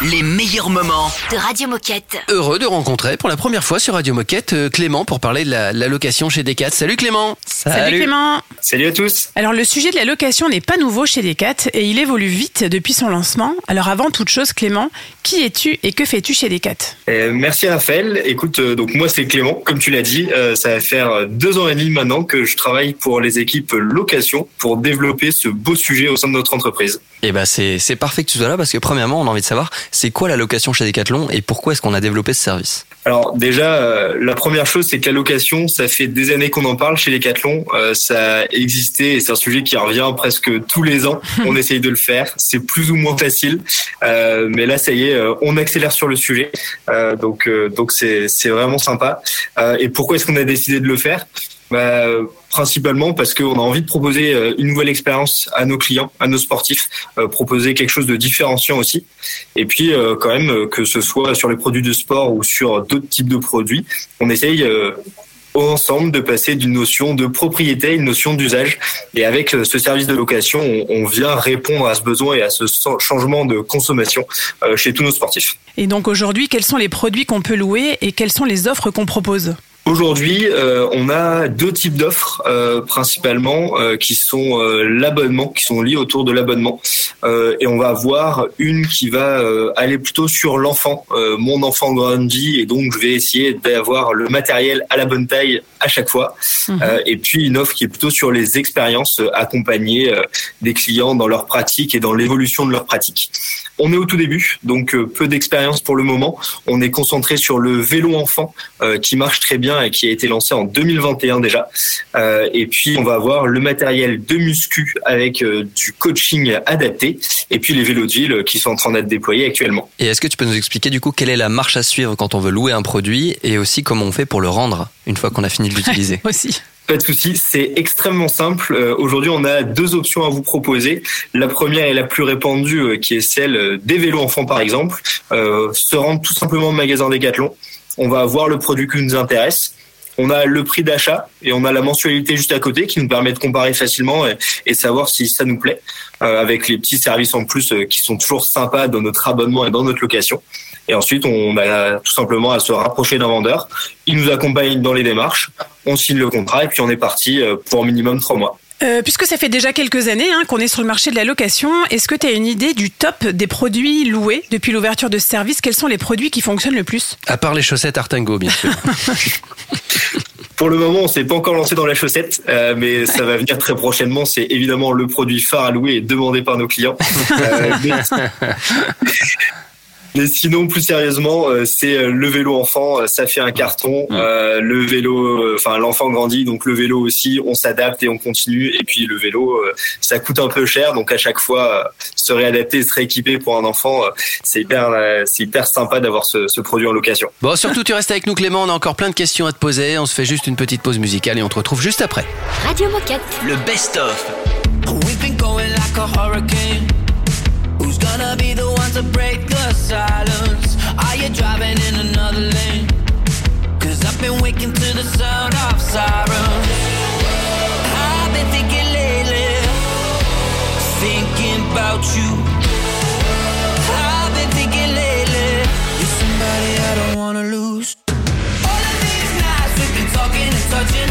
Les meilleurs moments. de Radio Moquette. Heureux de rencontrer pour la première fois sur Radio Moquette euh, Clément pour parler de la, la location chez Decat. Salut Clément Salut. Clément Salut à tous. Alors le sujet de la location n'est pas nouveau chez Decat et il évolue vite depuis son lancement. Alors avant toute chose Clément, qui es-tu et que fais-tu chez Decat? Euh, merci Raphaël. Écoute, euh, donc moi c'est Clément, comme tu l'as dit, euh, ça va faire deux ans et demi maintenant que je travaille pour les équipes location pour développer ce beau sujet au sein de notre entreprise. Eh ben c'est c'est parfait que tu sois là parce que premièrement on a envie de savoir c'est quoi la location chez Decathlon et pourquoi est-ce qu'on a développé ce service? Alors déjà, euh, la première chose c'est que la location, ça fait des années qu'on en parle chez Decathlon, euh, ça a existé et c'est un sujet qui revient presque tous les ans. On essaye de le faire, c'est plus ou moins facile, Euh, mais là ça y est, euh, on accélère sur le sujet, Euh, donc euh, donc c'est c'est vraiment sympa. Euh, et pourquoi est-ce qu'on a décidé de le faire? Bah, principalement parce qu'on a envie de proposer euh, une nouvelle expérience à nos clients, à nos sportifs, euh, proposer quelque chose de différenciant aussi. Et puis euh, quand même que ce soit sur les produits de sport ou sur d'autres types de produits, on essaye ensemble de passer d'une notion de propriété à une notion d'usage. Et avec ce service de location, on, vient répondre à ce besoin et à ce changement de consommation chez tous nos sportifs. Et donc aujourd'hui, quels sont les produits qu'on peut louer et quelles sont les offres qu'on propose? Aujourd'hui, euh, on a deux types d'offres euh, principalement euh, qui sont l'abonnement, qui sont liés autour de l'abonnement, et on va avoir une qui va aller plutôt sur l'enfant. Mon enfant grandit et donc je vais essayer d'avoir le matériel à la bonne taille à chaque fois. Euh, et puis une offre qui est plutôt sur les expériences, accompagner euh, des clients dans leur pratique et dans l'évolution de leur pratique. On est au tout début, donc peu d'expérience pour le moment. On est concentré sur le vélo enfant qui marche très bien et qui a été lancé en 2021 déjà. Euh, et puis on va avoir le matériel de muscu avec euh, du coaching adapté et puis les vélos de ville qui sont en train d'être déployés actuellement. Et est-ce que tu peux nous expliquer du coup quelle est la marche à suivre quand on veut louer un produit et aussi comment on fait pour le rendre une fois qu'on a fini de l'utiliser? Aussi Pas de souci, c'est extrêmement simple. Euh, Aujourd'hui, on a deux options à vous proposer. La première est la plus répandue, euh, qui est celle des vélos enfants, par exemple. Euh, se rendre tout simplement au magasin Decathlon. On va voir le produit qui nous intéresse. On a le prix d'achat et on a la mensualité juste à côté qui nous permet de comparer facilement et, savoir si ça nous plaît, euh, avec les petits services en plus euh, qui sont toujours sympas dans notre abonnement et dans notre location. Et ensuite, on a tout simplement à se rapprocher d'un vendeur. Il nous accompagne dans les démarches. On signe le contrat et puis on est parti euh, pour minimum trois mois. Euh, puisque ça fait déjà quelques années hein, qu'on est sur le marché de la location, est-ce que tu as une idée du top des produits loués depuis l'ouverture de ce service? Quels sont les produits qui fonctionnent le plus? À part les chaussettes Artango bien sûr. Pour le moment, on s'est pas encore lancé dans la chaussette, euh, mais ça va venir très prochainement. C'est évidemment le produit phare à louer et demandé par nos clients. Euh, mais... mais sinon, plus sérieusement, euh, c'est euh, le vélo enfant. euh, Ça fait un carton. Euh, le vélo, enfin l'enfant grandit, donc le vélo aussi. On s'adapte et on continue. Et puis le vélo, ça coûte un peu cher, donc à chaque fois, se réadapter, se rééquiper pour un enfant, c'est hyper, c'est hyper sympa d'avoir ce, ce produit en location. Bon surtout tu restes avec nous Clément, on a encore plein de questions à te poser, on se fait juste une petite pause musicale et on te retrouve juste après. Radio Moquette. Le best-of. We've been going like a hurricane. Gonna be the one to break the silence? Are you driving in another lane? Cause I've been waking to the sound of sirens. I've been thinking lately, thinking about you. I've been thinking lately, you're somebody I don't wanna lose. All of these nights we've been talking and touching,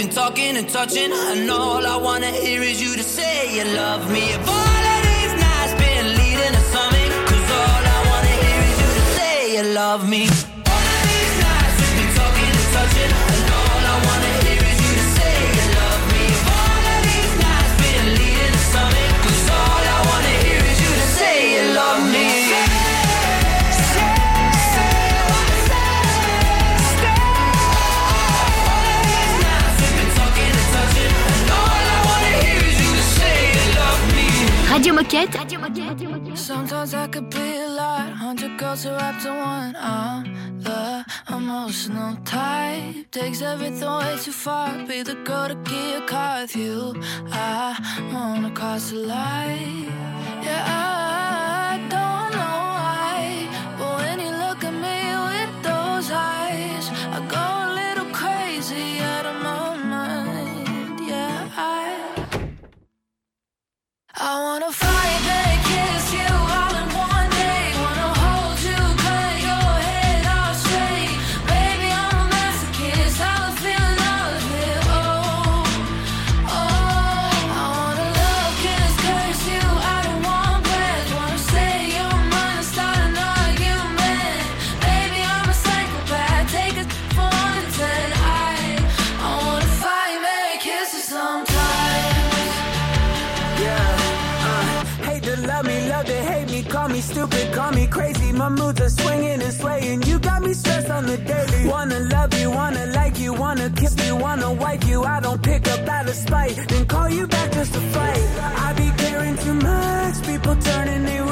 been talking and touching, and all I wanna hear is you to say you love me. If all of these nights been leading to something, cause all I wanna hear is you to say you love me. Radio Moquette. Radio Moquette. Sometimes I could be a lot, hundred girls are up to one. I'm the emotional type, takes everything way too far. Be the girl to keep a car with you. I wanna cause a line. Yeah, I I wanna fight and kiss you. swinging and swaying. You got me stressed on the daily. Wanna love you, wanna like you, wanna kiss you, wanna wipe you. I don't pick up out of spite, then call you back just to fight. I be caring too much, people turning their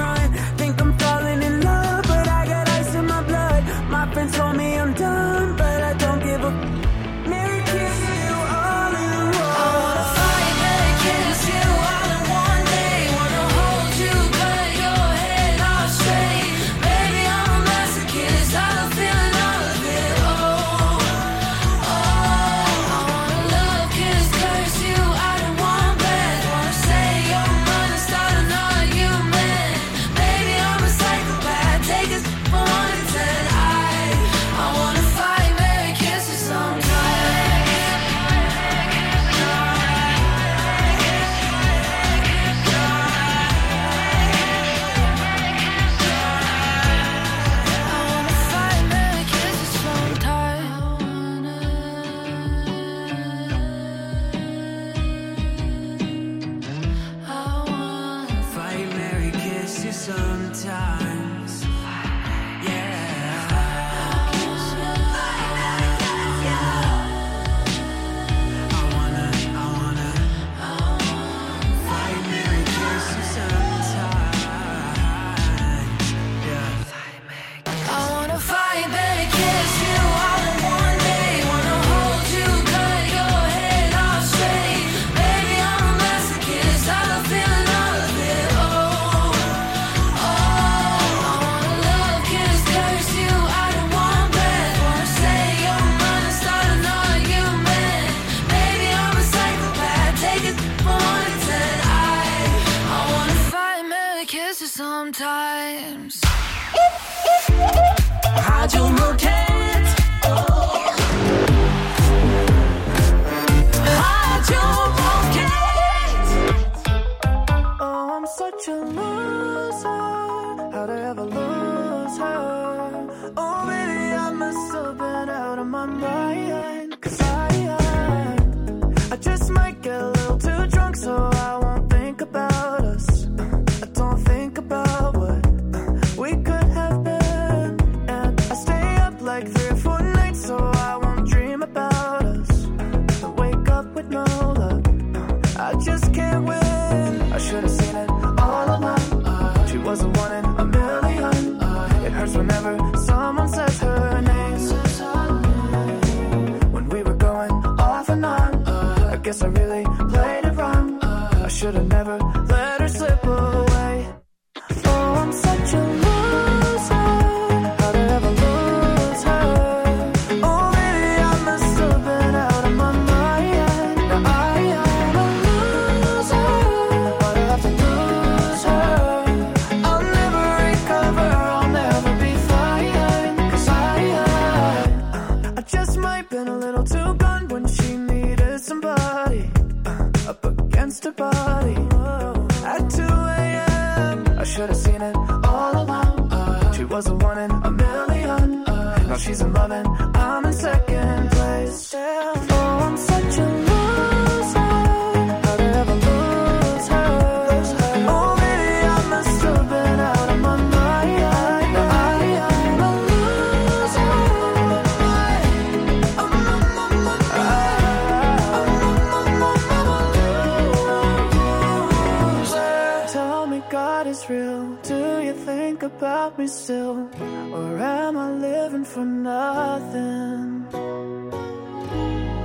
me still? Or am I living for nothing?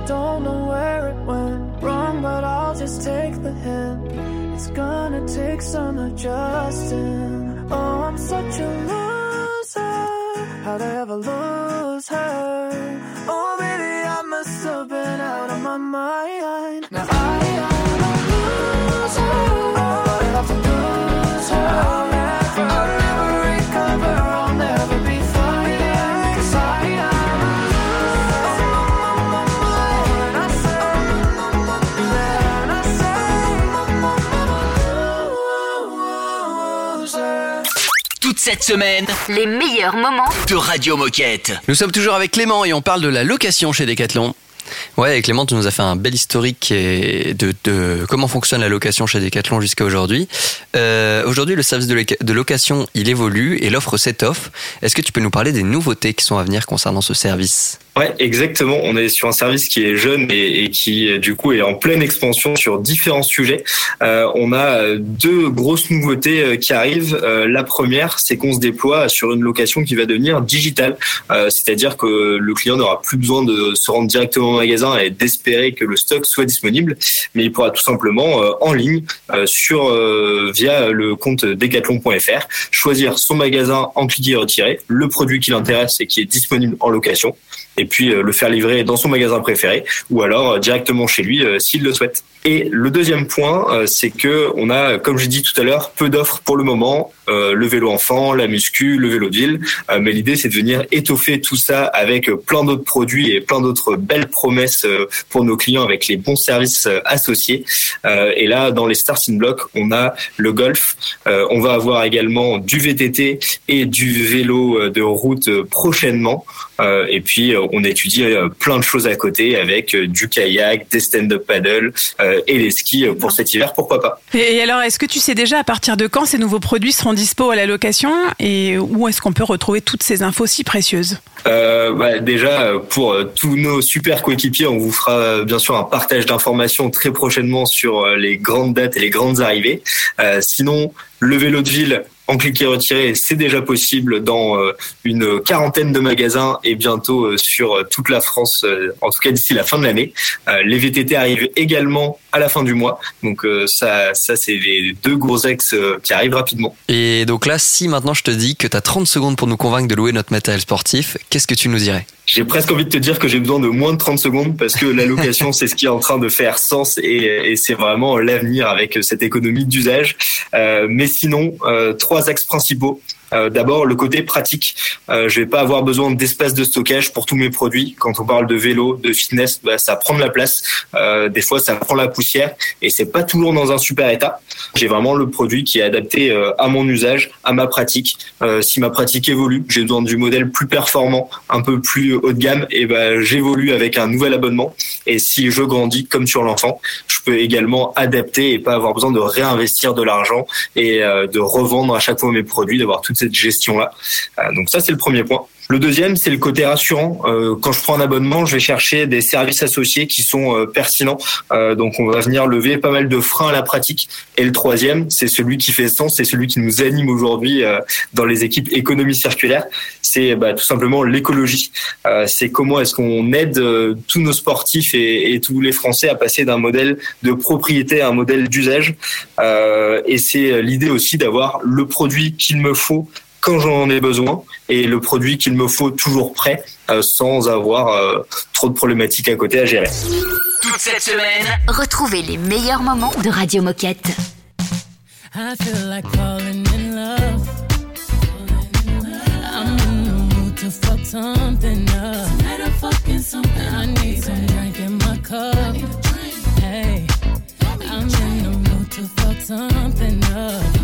Don't know where it went wrong, but I'll just take the hint. It's gonna take some adjusting. Oh, I'm such a loser. How'd I ever lose her? Oh, maybe I must have been out of my mind. Now I cette semaine Les meilleurs moments de Radio Moquette. Nous sommes toujours avec Clément et on parle de la location chez Decathlon. Ouais, Clément, tu nous as fait un bel historique et de, de comment fonctionne la location chez Decathlon jusqu'à aujourd'hui. Euh, aujourd'hui, le service de, de location, il évolue et l'offre s'étoffe. Est-ce que tu peux nous parler des nouveautés qui sont à venir concernant ce service? Ouais, exactement. On est sur un service qui est jeune et, et qui, du coup, est en pleine expansion sur différents sujets. Euh, on a euh, deux grosses nouveautés euh, qui arrivent. Euh, la première, c'est qu'on se déploie sur une location qui va devenir digitale. Euh, C'est-à-dire que le client n'aura plus besoin de se rendre directement au magasin et d'espérer que le stock soit disponible, mais il pourra tout simplement euh, en ligne euh, sur euh, via le compte decathlon.fr choisir son magasin en cliquer et retirer, le produit qui l'intéresse et qui est disponible en location et puis euh, le faire livrer dans son magasin préféré ou alors euh, directement chez lui euh, s'il le souhaite. Et le deuxième point, euh, c'est que on a, comme j'ai dit tout à l'heure, peu d'offres pour le moment. Euh, le vélo enfant, la muscu, le vélo de ville. Euh, mais l'idée, c'est de venir étoffer tout ça avec plein d'autres produits et plein d'autres belles promesses pour nos clients avec les bons services associés. Et là, dans les starting blocks, on a le golf. On va avoir également du VTT et du vélo de route prochainement. Et puis, on étudie plein de choses à côté avec du kayak, des stand-up paddle et les skis euh, pour cet hiver, pourquoi pas. Et alors, est-ce que tu sais déjà à partir de quand ces nouveaux produits seront dispo à la location et où est-ce qu'on peut retrouver toutes ces infos si précieuses? Euh, bah, déjà, euh, pour euh, tous nos super coéquipiers, on vous fera euh, bien sûr un partage d'informations très prochainement sur euh, les grandes dates et les grandes arrivées. Euh, sinon, le vélo de ville en cliquer retirer, c'est déjà possible dans euh, une quarantaine de magasins et bientôt euh, sur euh, toute la France, en tout cas d'ici la fin de l'année. Les VTT arrivent également à la fin du mois, donc ça, ça c'est les deux gros euh, qui arrivent rapidement. Et donc là, si maintenant je te dis que tu as 30 secondes pour nous convaincre de louer notre matériel sportif, qu'est-ce que tu nous dirais? J'ai presque envie de te dire que j'ai besoin de moins de 30 secondes parce que la location, c'est ce qui est en train de faire sens et, et c'est vraiment l'avenir avec cette économie d'usage. Euh, mais sinon, euh, trois axes principaux. Euh, D'abord, le côté pratique. Euh, je vais pas avoir besoin d'espace de stockage pour tous mes produits. Quand on parle de vélo, de fitness, bah, ça prend de la place. Euh, des fois, ça prend la poussière et c'est pas toujours dans un super état. J'ai vraiment le produit qui est adapté à mon usage, à ma pratique. Si ma pratique évolue, j'ai besoin du modèle plus performant, un peu plus haut de gamme, et ben j'évolue avec un nouvel abonnement. Et si je grandis comme sur l'enfant, je peux également adapter et pas avoir besoin de réinvestir de l'argent et de revendre à chaque fois mes produits, d'avoir toute cette gestion là. donc ça c'est le premier point. Le deuxième, c'est le côté rassurant. Euh, quand je prends un abonnement, je vais chercher des services associés qui sont euh, pertinents. Euh, donc, on va venir lever pas mal de freins à la pratique. Et le troisième, c'est celui qui fait sens, c'est celui qui nous anime aujourd'hui dans les équipes économie circulaire. C'est bah, tout simplement l'écologie. C'est comment est-ce qu'on aide tous nos sportifs et, et tous les Français à passer d'un modèle de propriété à un modèle d'usage. Et c'est l'idée aussi d'avoir le produit qu'il me faut quand j'en ai besoin et le produit qu'il me faut toujours prêt euh, sans avoir euh, trop de problématiques à côté à gérer. Toute cette semaine, Retrouvez les meilleurs moments de Radio Moquette. I feel like falling in love. I'm in the mood to fuck something up. Tonight I'm fucking something. I need some drink in my cup. Hey, I'm in the mood to fuck something up.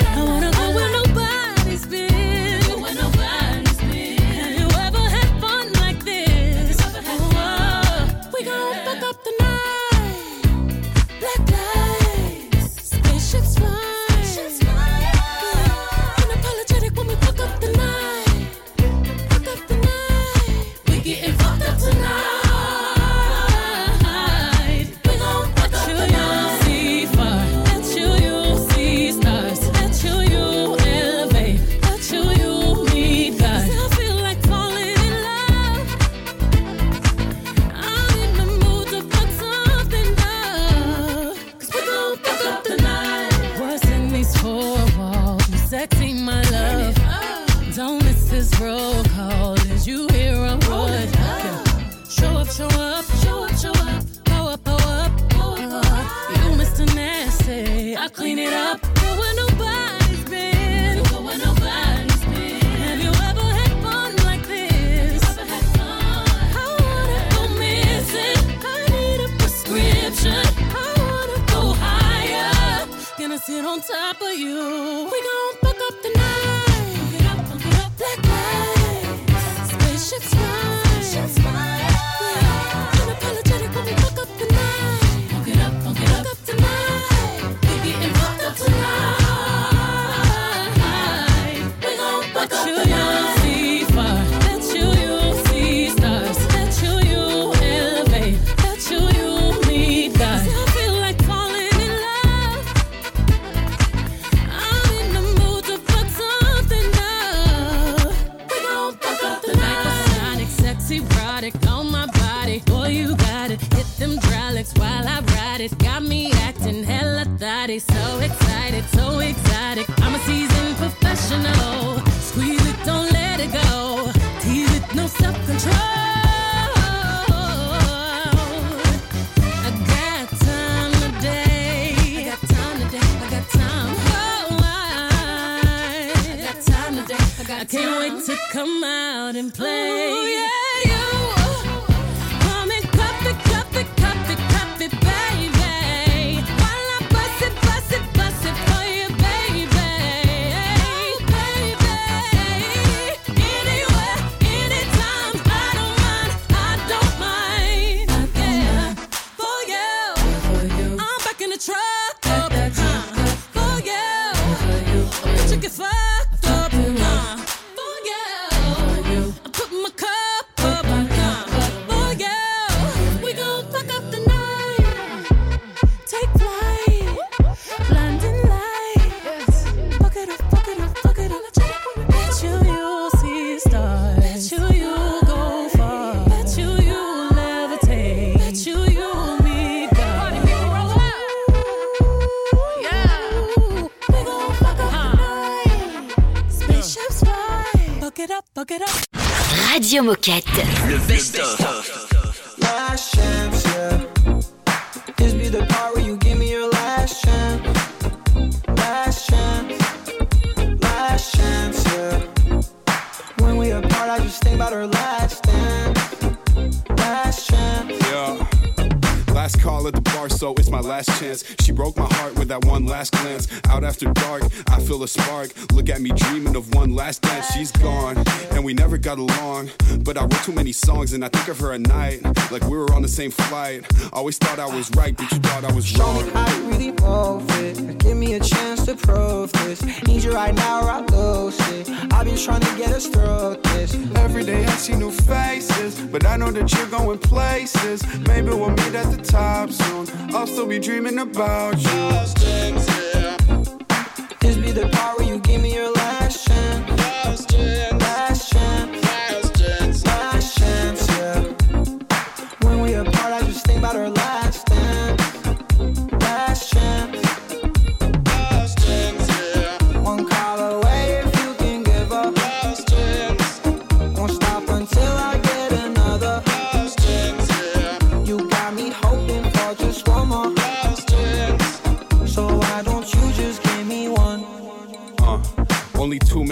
Moquette. Le best-of. Last chance, yeah. This be the part where you give me your last chance. Last chance. Last chance, yeah. When we apart, I just think about our last dance. Last chance. Yeah. Last call at the bar, so it's my last chance. She broke my heart with that one last glance. Out after dark, I feel a spark. Look at me dreaming of one last dance. She's gone, and we never got along I wrote too many songs and I think of her at night. Like we were on the same flight. Always thought I was right, but you thought I was Show wrong. how I really want it. Give me a chance to prove this. Need you right now or I'll lose it. I've been trying to get us through this. Every day I see new faces, but I know that you're going places. Maybe we'll meet at the top soon. I'll still be dreaming about you. Just. This be the part where you give me your life.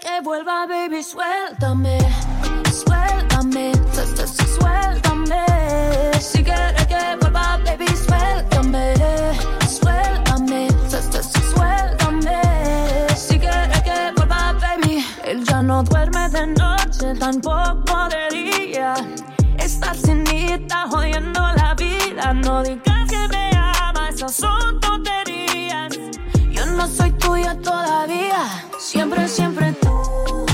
Que vuelva, baby, suéltame. Suéltame, su- su- su- suéltame. Si quieres que vuelva, baby, suéltame. Suéltame, su- su- su- suéltame. Si quieres que vuelva, baby. Él ya no duerme de noche, tampoco de día. Esta cenita jodiendo la vida. No digas que me ama, esas son tonterías. Yo no soy tuya todavía. Siempre, siempre tú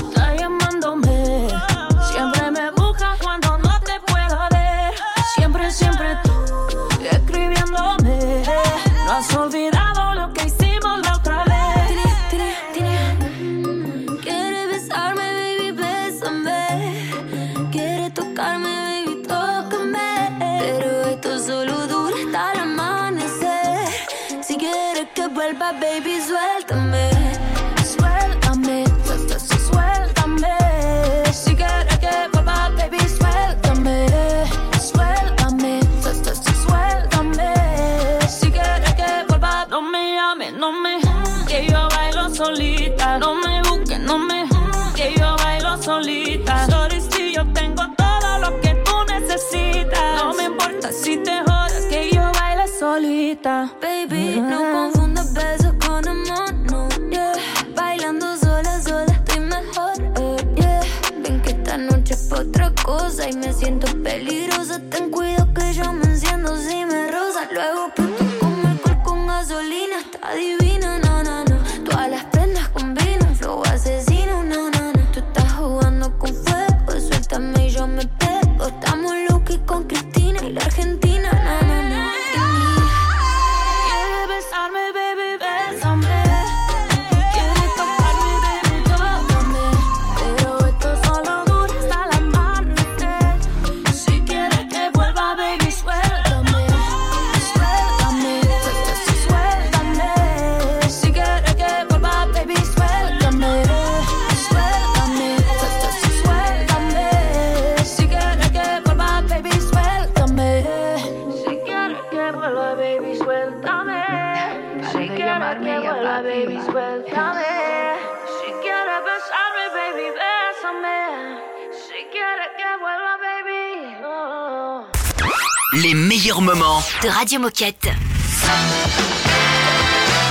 Les meilleurs moments. de Radio Moquette.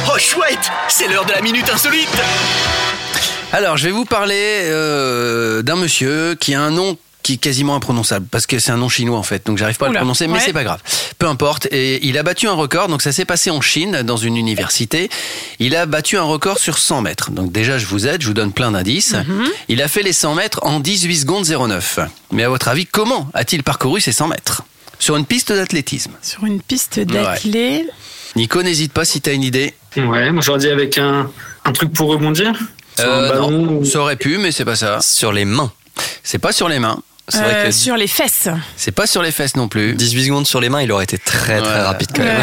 Oh chouette, c'est l'heure de la minute insolite. Alors, je vais vous parler euh, d'un monsieur qui a un nom qui est quasiment imprononçable parce que c'est un nom chinois en fait, donc j'arrive pas à le prononcer, mais ouais. c'est pas grave. Peu importe. Et il a battu un record, donc ça s'est passé en Chine, dans une université. Il a battu un record sur 100 mètres. Donc déjà, je vous aide, je vous donne plein d'indices. Mhm. Il a fait les 100 mètres en 18 secondes 09. Mais à votre avis, comment a-t-il parcouru ces 100 mètres? Sur une piste d'athlétisme. Sur une piste d'athlée. Nico, n'hésite pas si t'as une idée. Ouais, moi j'aurais dit avec un, un truc pour rebondir. Sur un Euh, ballon non, ou- ça aurait pu, mais c'est pas ça. Sur les mains. C'est pas sur les mains. C'est vrai Euh, que sur les fesses. C'est pas sur les fesses non plus. 18 secondes sur les mains, il aurait été très très Ouais. rapide quand même.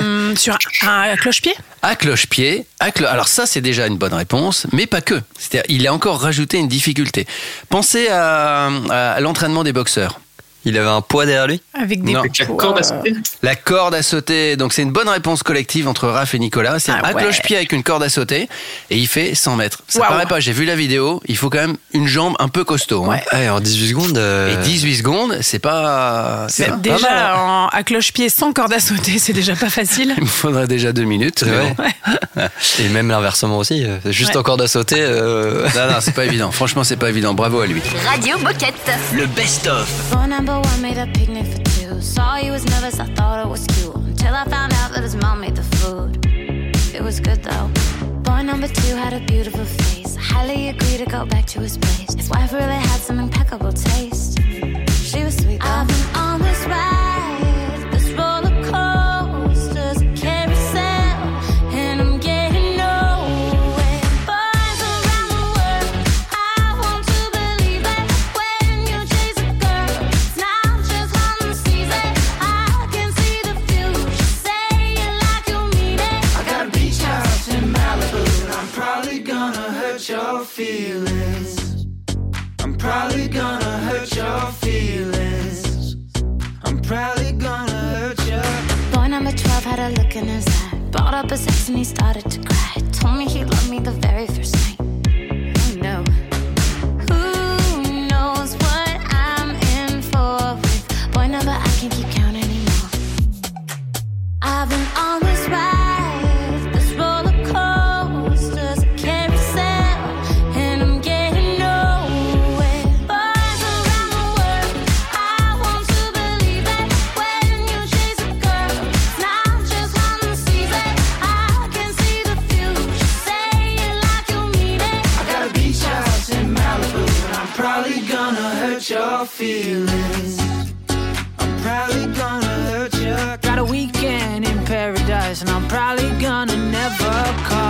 Euh, sur un cloche-pied À cloche-pied. clo- Alors ça, c'est déjà une bonne réponse, mais pas que. C'est-à-dire, il a encore rajouté une difficulté. Pensez à, à l'entraînement des boxeurs. Il avait un poids derrière lui avec des Non. Avec la corde à sauter. La corde à sauter. Donc c'est une bonne réponse collective entre Raph et Nicolas. C'est Ah à ouais. cloche-pied avec une corde à sauter et il fait 100 mètres. Ça paraît pas. J'ai vu la vidéo. Il faut quand même une jambe un peu costaud. hein. Ouais. En 18 secondes. euh, Et 18 secondes, c'est pas. c'est pas Déjà, mal, hein. en- à cloche-pied sans corde à sauter, c'est déjà pas facile. Il me faudrait déjà deux minutes. Bon. Et même l'inversement aussi. euh, Juste Ouais. en corde à sauter. euh, Non, non, c'est pas évident. Franchement, c'est pas évident. Bravo à lui. Radio Moquette. Le best-of. Born one made a picnic for two. Saw he was nervous, I thought it was cute. Until I found out that his mom made the food. It was good though. Boy number two had a beautiful face. I highly agree to go back to his place. His wife really had some impeccable taste. She was sweet though. I've been on this ride, 12 look in his eye. Brought up his ex and he started to cry. Told me he loved me the very first night. Oh no. Who knows what I'm in for with boy number I can't keep feelings. I'm probably gonna hurt your. Got a weekend in paradise, and I'm probably gonna never call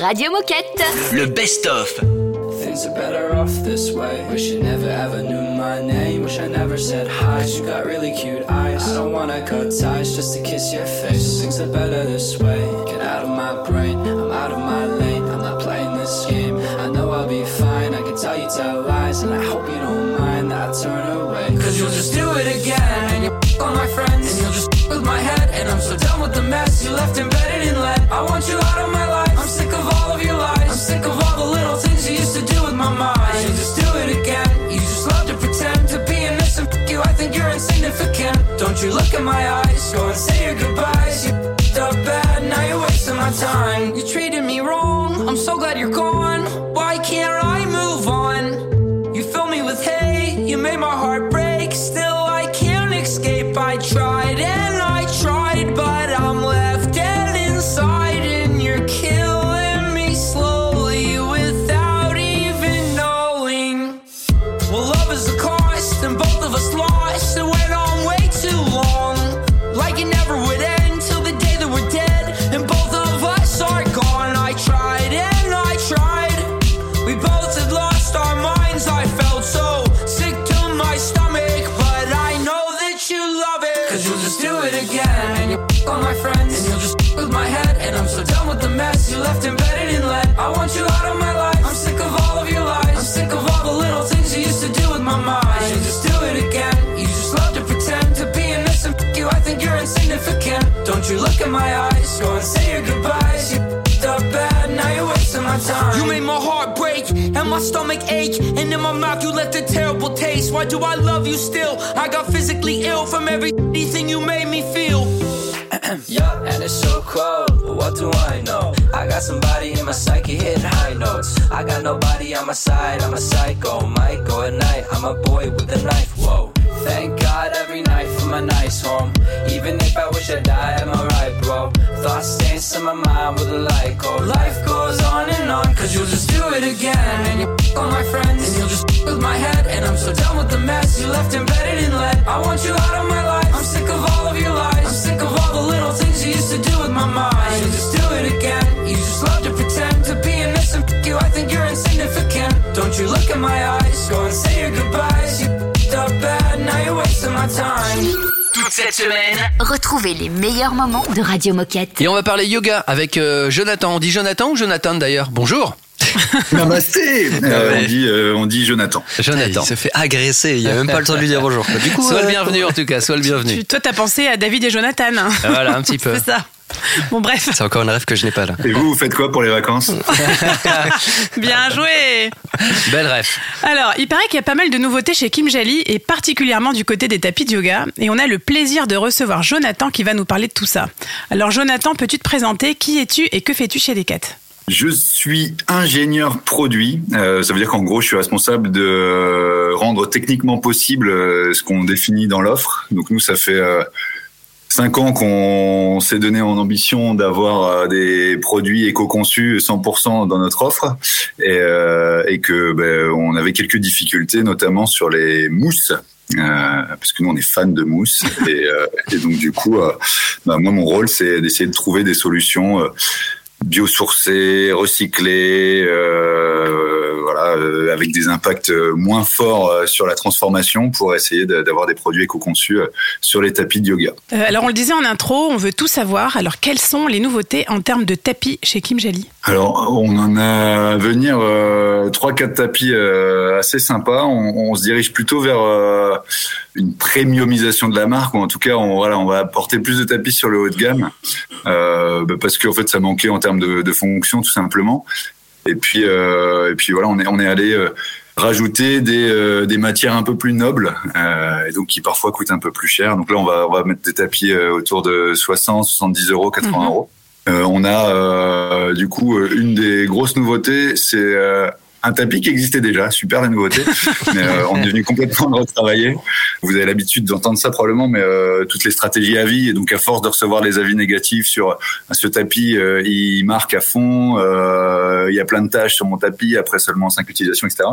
Radio Moquette. Le best-of. Things are better off this way. Wish you never ever knew my name. Wish I never said hi. 'cause You got really cute eyes. I don't wanna cut ties just to kiss your face. Things are better this way. Get out of my brain. I'm out of my lane. I'm not playing this game. I know I'll be fine. I can tell you tell lies, and I hope you don't mind that I turn away. Cause you'll just do it again. And you'll on my friends. And you'll just with my head. And I'm so done with the mess you left embedded in lead. I want you out of my life. I'm sick of all of your lies. I'm sick of all the little things you used to do with my mind. You just do it again. You just love to pretend to be innocent. F- you, I think you're insignificant. Don't you look in my eyes. Go and say your goodbyes. You f***ed up bad. Now you're wasting my time. You treated me wrong. I'm so glad you're gone. Why can't I move on? You fill me with hate. You made my heart I want you out of my life. I'm sick of all of your lies. I'm sick of all the little things you used to do with my mind. You just do it again. You just love to pretend to be innocent. F- you, I think you're insignificant. Don't you look in my eyes. Go and say your goodbyes. You f***ed up bad. Now you're wasting my time. You made my heart break and my stomach ache. And in my mouth you left a terrible taste. Why do I love you still? I got physically ill from everything you made me feel. yeah, and it's so cold. But what do I know? Got somebody in my psyche hitting high notes. I got nobody on my side. I'm a psycho. Go at night. I'm a boy with a knife. Whoa. Thank God every night for my nice home. Even if I wish I died, I'm alright, bro. Thoughts stains in my mind with a light oh. go. Life goes on and on, cause you'll just do it again. And you on my friends, and you'll just with my head. And I'm so done with the mess you left embedded in lead. I want you out of my life. I'm sick of all of your lies. I'm sick of all the little things you used to do with my mind. You just do it again. You just love to pretend to be innocent. F- you, I think you're insignificant. Don't you look in my eyes? Go and say your goodbyes. You f***ed up bad. Now you're wasting my time. Toute cette semaine, Retrouvez les meilleurs moments de Radio Moquette. Et on va parler yoga avec euh, Jonathan. On dit Jonathan ou Jonathan d'ailleurs? Bonjour. Namasté Euh, on, dit, euh, on dit Jonathan. Jonathan. Il se fait agresser, il a même pas le temps de lui dire bonjour. Du coup, sois euh, le bienvenu en tout cas, sois le bienvenu. Tu- toi, t'as pensé à David et Jonathan. hein. Voilà, un petit peu. C'est ça. Bon, bref, C'est encore un rêve que je n'ai pas là. Et vous, vous faites quoi pour les vacances bien joué. Belle rêve. Alors, il paraît qu'il y a pas mal de nouveautés chez Kim Jali et particulièrement du côté des tapis de yoga. Et on a le plaisir de recevoir Jonathan qui va nous parler de tout ça. Alors, Jonathan, peux-tu te présenter? Qui es-tu et que fais-tu chez Decat? Je suis ingénieur produit. Euh, ça veut dire qu'en gros, je suis responsable de rendre techniquement possible euh, ce qu'on définit dans l'offre. Donc nous, ça fait euh, cinq ans qu'on s'est donné en ambition d'avoir euh, des produits éco-conçus 100% dans notre offre et, euh, et que ben, on avait quelques difficultés, notamment sur les mousses. Euh, parce que nous on est fans de mousse et, euh, et donc du coup euh, bah, moi mon rôle c'est d'essayer de trouver des solutions euh, biosourcés, recyclés, euh, voilà, euh, avec des impacts euh, moins forts euh, sur la transformation pour essayer d'avoir des produits éco-conçus euh, sur les tapis de yoga. Euh, alors on le disait en intro, on veut tout savoir. Alors quelles sont les nouveautés en termes de tapis chez Kim Jali? Alors, on en a à venir euh, trois, quatre tapis euh, assez sympas. On, on se dirige plutôt vers euh, une premiumisation de la marque, ou en tout cas, on, voilà, on va apporter plus de tapis sur le haut de gamme, euh, bah, parce qu'en fait, ça manquait en termes de, de fonction, tout simplement. Et puis, euh, et puis voilà, on est, on est allé euh, rajouter des, euh, des matières un peu plus nobles, euh, et donc qui parfois coûtent un peu plus cher. Donc là, on va, on va mettre des tapis euh, autour de 60, 70 euros, 80 Mhm. euros. Euh, on a euh, du coup une des grosses nouveautés, c'est euh, un tapis qui existait déjà, super la nouveauté, mais euh, on est venu complètement le retravailler. Vous avez l'habitude d'entendre ça probablement, mais euh, toutes les stratégies avis, et donc à force de recevoir les avis négatifs sur euh, ce tapis, euh, il marque à fond, euh, il y a plein de tâches sur mon tapis après seulement cinq utilisations, etc.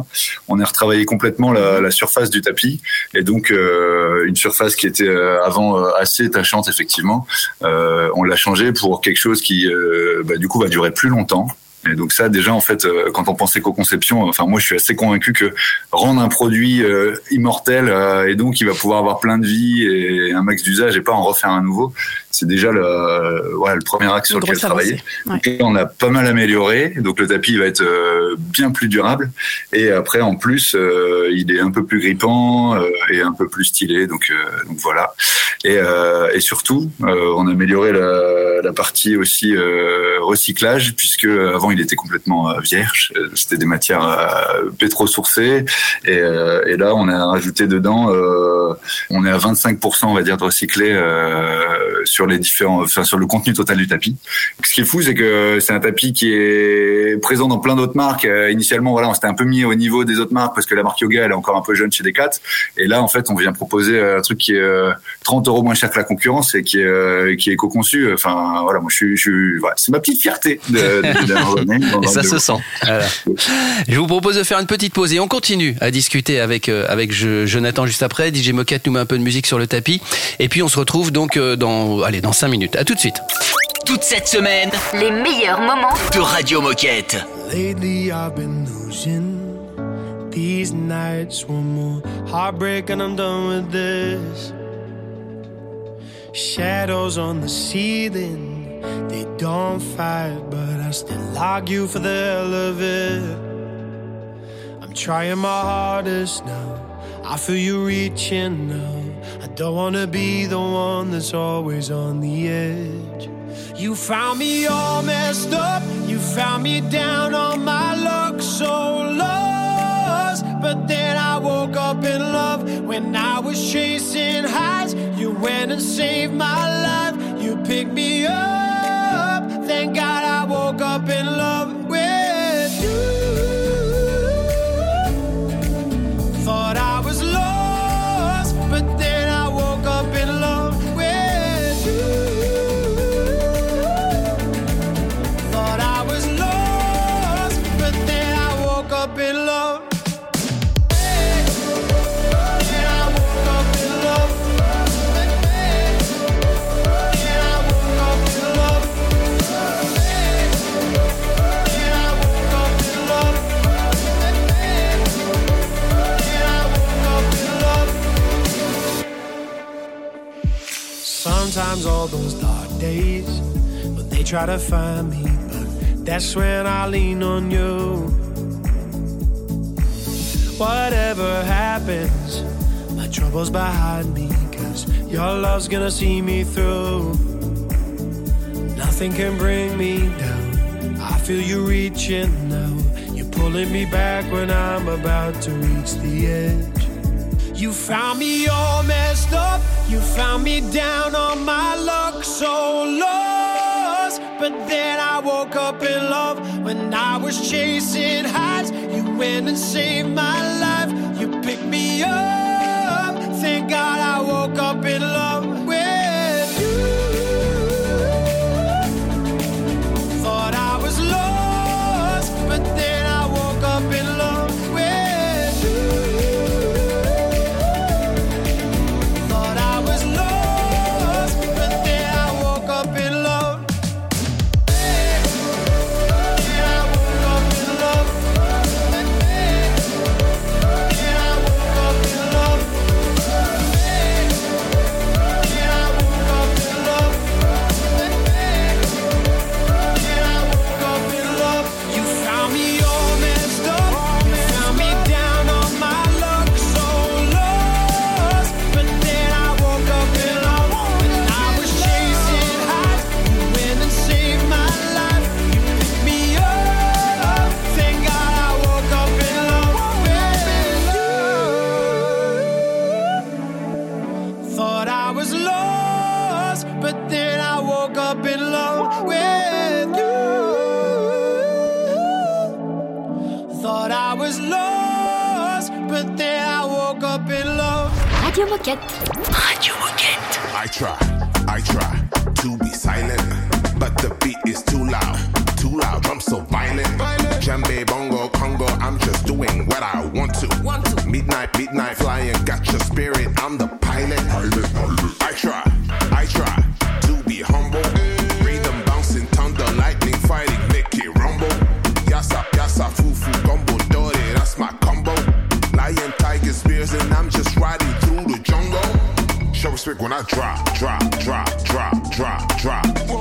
On a retravaillé complètement la, la surface du tapis, et donc euh, une surface qui était avant assez tachante effectivement, euh, on l'a changé pour quelque chose qui euh, bah, du coup va durer plus longtemps. Et donc ça, déjà, en fait, euh, quand on pense éco-conception, enfin moi, je suis assez convaincu que rendre un produit euh, immortel euh, et donc il va pouvoir avoir plein de vie et un max d'usage et pas en refaire un nouveau, c'est déjà le, voilà, le premier axe sur lequel travailler. ouais. Donc on a pas mal amélioré, donc le tapis va être euh, bien plus durable et après, en plus, euh, il est un peu plus grippant euh, et un peu plus stylé, donc, donc voilà. Et, et surtout, on a amélioré la, la partie aussi recyclage, puisque avant il était complètement vierge. C'était des matières pétro-sourcées. Et, et là, on a rajouté dedans, on est à 25%, on va dire, de recyclé euh, sur les différents, enfin, sur le contenu total du tapis. Ce qui est fou, c'est que c'est un tapis qui est présent dans plein d'autres marques. Euh, initialement, voilà, on s'était un peu mis au niveau des autres marques parce que la marque Yoga, elle est encore un peu jeune chez Decat. Et là, en fait, on vient proposer un truc qui est euh, 30 euros moins cher que la concurrence et qui est, euh, qui est éco-conçu. Enfin, voilà, moi, je suis, je suis voilà, c'est ma petite fierté de, de, dans- Et ça se sent. Voilà. Je vous propose de faire une petite pause et on continue à discuter avec euh, avec Jonathan juste après. DJ Moquette nous met un peu de musique sur le tapis et puis on se retrouve donc euh, dans allez dans 5 minutes. À tout de suite. Toute cette semaine, Les meilleurs moments de Radio Moquette. Lately I've been losing these nights. One more heartbreak and I'm done with this. Shadows on the ceiling, they don't fight, but I still argue for the hell of it. I'm trying my hardest now. I feel you reaching now. I don't wanna be the one that's always on the edge. You found me all messed up. You found me down on my luck, so lost. But then I woke up in love when I was chasing highs. You went and saved my life. You picked me up. Thank God I woke up in love All those dark days, when they try to find me, but that's when I lean on you. Whatever happens, my troubles behind me, cause your love's gonna see me through. Nothing can bring me down. I feel you reaching now. You're pulling me back when I'm about to reach the edge. You found me all messed up. You found me down on my luck, so lost. But then I woke up in love when I was chasing highs. You went and saved my life. You picked me up. Thank God I woke up in love woke up in love with you. Thought I was lost, but then I woke up in love. Radio Moquette. Radio Moquette. I try, I try to be silent, but the beat is too loud. Too loud, I'm so violent. violent. Jambe, bongo, congo, I'm just doing what I want to. Want to. Midnight, midnight flying, got your spirit when I drop, drop, drop, drop, drop, drop.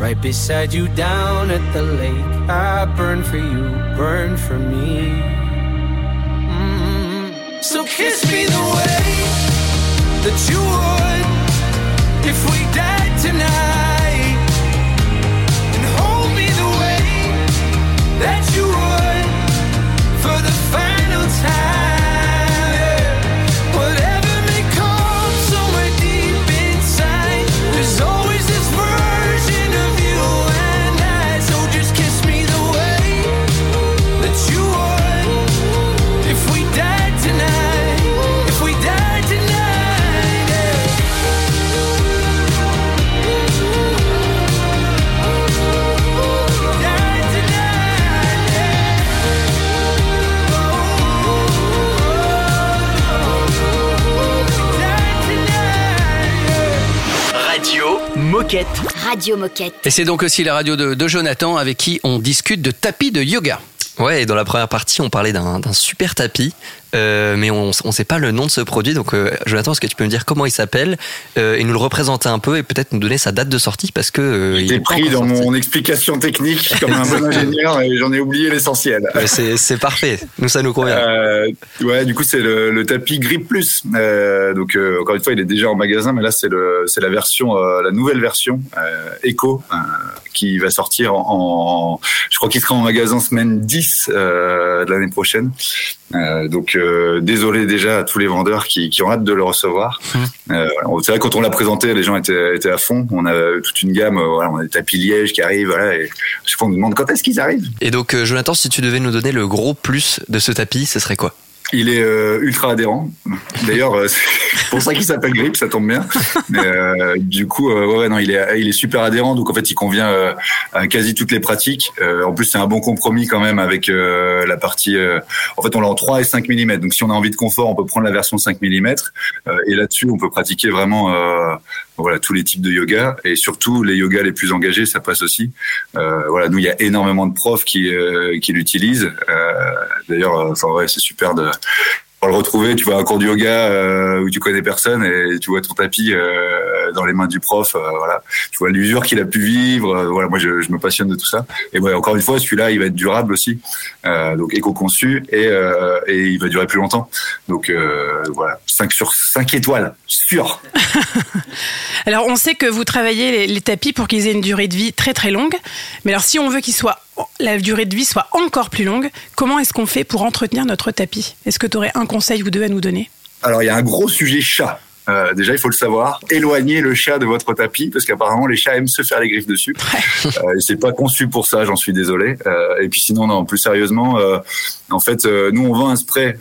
Right beside you down at the lake. I burn for you, burn for me. Mm. So kiss me the way that you would if we died tonight. And hold me the way that you would for the final time. Moquette. Radio Moquette. Et c'est donc aussi la radio de, de Jonathan avec qui on discute de tapis de yoga. Ouais, et dans la première partie, on parlait d'un super tapis, euh, mais on ne sait pas le nom de ce produit. Donc, euh, Jonathan, est-ce que tu peux me dire comment il s'appelle euh, et nous le représenter un peu et peut-être nous donner sa date de sortie parce que euh, il est pris dans sorti. mon explication technique comme un bon ingénieur et j'en ai oublié l'essentiel. C'est parfait. Nous, ça nous convient. Ouais, du coup, c'est le, le tapis Grip Plus. Donc, encore une fois, il est déjà en magasin, mais là, c'est la version, la nouvelle version euh, qui va sortir en, en- je crois qu'il sera en magasin semaine 10 euh, de l'année prochaine. Euh, donc, euh, désolé déjà à tous les vendeurs qui, qui ont hâte de le recevoir. Euh, voilà. c'est vrai quand on l'a présenté, les gens étaient, étaient à fond. On a toute une gamme, euh, voilà, on a des tapis liège qui arrivent, voilà, et chaque fois on nous demande quand est-ce qu'ils arrivent. Et donc, euh, Jonathan, si tu devais nous donner le gros plus de ce tapis, ce serait quoi? Il est euh, ultra adhérent. D'ailleurs, euh, c'est pour ça qu'il s'appelle Grip, ça tombe bien. Mais euh, du coup, euh, ouais, non, il est, il est super adhérent. Donc en fait, il convient euh, à quasi toutes les pratiques. Euh, en plus, c'est un bon compromis quand même avec la partie. en fait, on l'a en 3 et 5 mm. Donc si on a envie de confort, on peut prendre la version 5 mm. Et là-dessus, on peut pratiquer vraiment. Voilà tous les types de yoga et surtout les yogas les plus engagés ça passe aussi euh, voilà nous il y a énormément de profs qui euh, qui l'utilisent euh, d'ailleurs enfin ouais c'est super de le retrouver, tu à un cours de yoga où tu connais personne et tu vois ton tapis dans les mains du prof, voilà. Tu vois l'usure qu'il a pu vivre. voilà, moi je, me passionne de tout ça. Et encore une fois, celui-là, il va être durable aussi, donc éco-conçu et, et il va durer plus longtemps. Donc voilà, 5 sur 5 étoiles, sûr. Alors, on sait que vous travaillez les, les tapis pour qu'ils aient une durée de vie très très longue. Mais alors, si on veut qu'il soit la durée de vie soit encore plus longue, comment est-ce qu'on fait pour entretenir notre tapis? Est-ce que tu aurais un conseil ou deux à nous donner? Alors il y a un gros sujet chat. Euh, déjà, il faut le savoir. Éloignez le chat de votre tapis parce qu'apparemment les chats aiment se faire les griffes dessus. Euh, c'est pas conçu pour ça, j'en suis désolé. Euh, et puis sinon, non, plus sérieusement, euh, en fait, nous on vend un spray.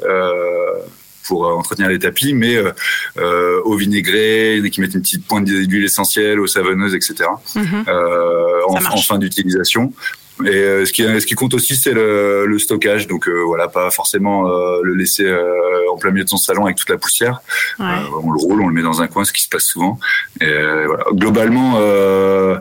Pour euh, entretenir les tapis, mais euh, euh, au vinaigré, qui mettent une petite pointe d'huile essentielle, aux savonneuses, etc. En, fin d'utilisation. Et euh, ce, qui, ce qui compte aussi, c'est le, le stockage. Donc euh, voilà, pas forcément euh, le laisser euh, en plein milieu de son salon avec toute la poussière. Ouais. On le roule, on le met dans un coin, ce qui se passe souvent. Et voilà. Globalement, euh,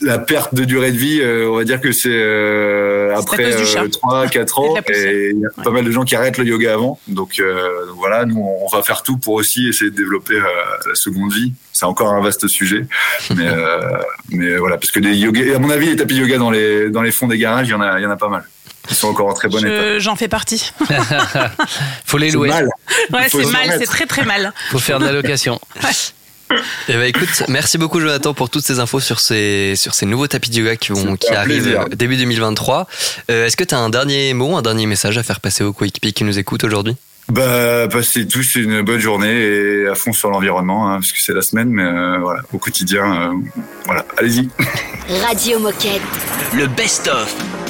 la perte de durée de vie, euh, on va dire que c'est euh, après chat. 3 4 Et de ans et il y a pas mal de gens qui arrêtent le yoga avant. Donc, euh, donc voilà, nous on va faire tout pour aussi essayer de développer euh, la seconde vie. C'est encore un vaste sujet, mais euh, mais voilà parce que des yoga, et à mon avis, les tapis yoga dans les dans les fonds des garages, il y en a il y en a pas mal. Ils sont encore en très bon état. Je- J'en fais partie. Faut les C'est louer. mal. Ouais, c'est mal, c'est très très mal. Faut faire de la location. Eh ben écoute, merci beaucoup Jonathan pour toutes ces infos sur ces sur ces nouveaux tapis de yoga qui vont arrivent plaisir. euh, début 2023. Euh, Est-ce que tu as un dernier mot, un dernier message à faire passer aux coéquipiers qui nous écoutent aujourd'hui? Bah, passez tous une bonne journée et à fond sur l'environnement, hein, parce que c'est la semaine, mais euh, voilà, au quotidien, euh, voilà, allez-y. Radio Moquette. Le best-of. was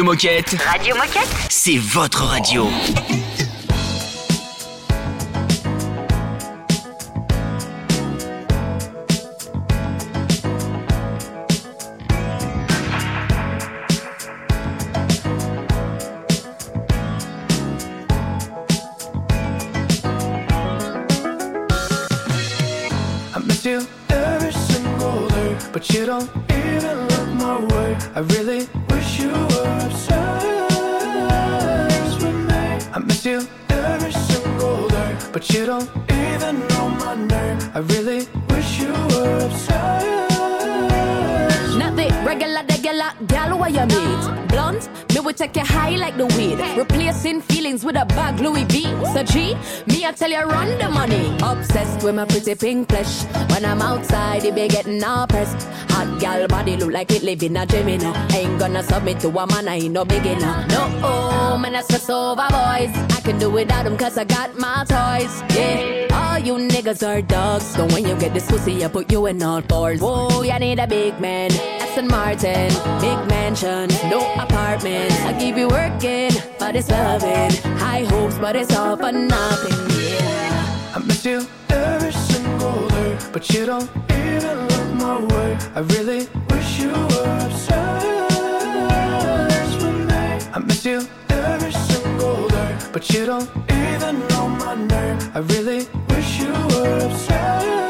Radio Moquette, Radio Moquette c'est votre radio. I miss you every single day, but you don't even look my way. I really wish I miss you every single day, but you don't even know my name. I really wish you were obsessed. Not the regular, regular gal where you meet. Blunt, me will take you high like the weed. Replacing feelings with a bag Louis V. So G, me I tell you run the money. Obsessed with my pretty pink flesh. When I'm outside, it be getting all pressed. Hot gal body look like it live in a gym, you know. Ain't gonna submit to a man, I ain't no beginner. No, oh, man, I stress over boys. I can do without them cause I got my toys. Yeah, all you niggas are dogs. So when you get this pussy, I put you in all fours. Whoa, you need a big man. Aston Martin, big mansion, no apartment. I keep you working, but it's loving. High hopes, but it's all for nothing. Yeah. I miss you every single day, but you don't even look my way. I really wish you were obsessed with me. I miss you every single day, but you don't even know my name. I really wish you were obsessed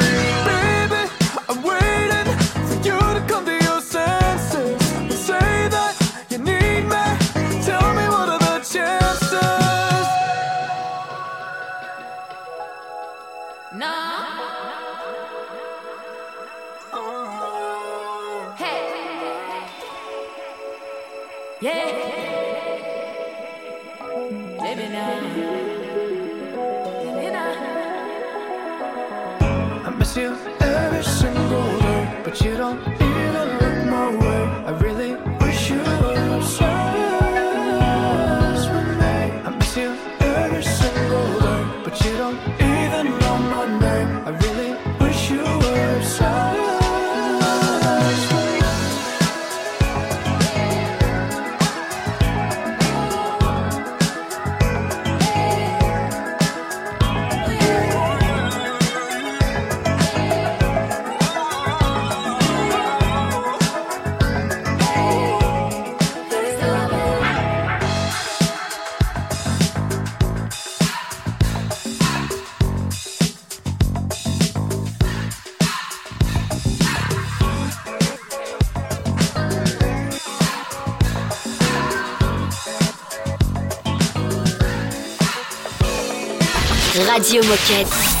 Yeah. I miss you every single day, but you don't Radio Moquette.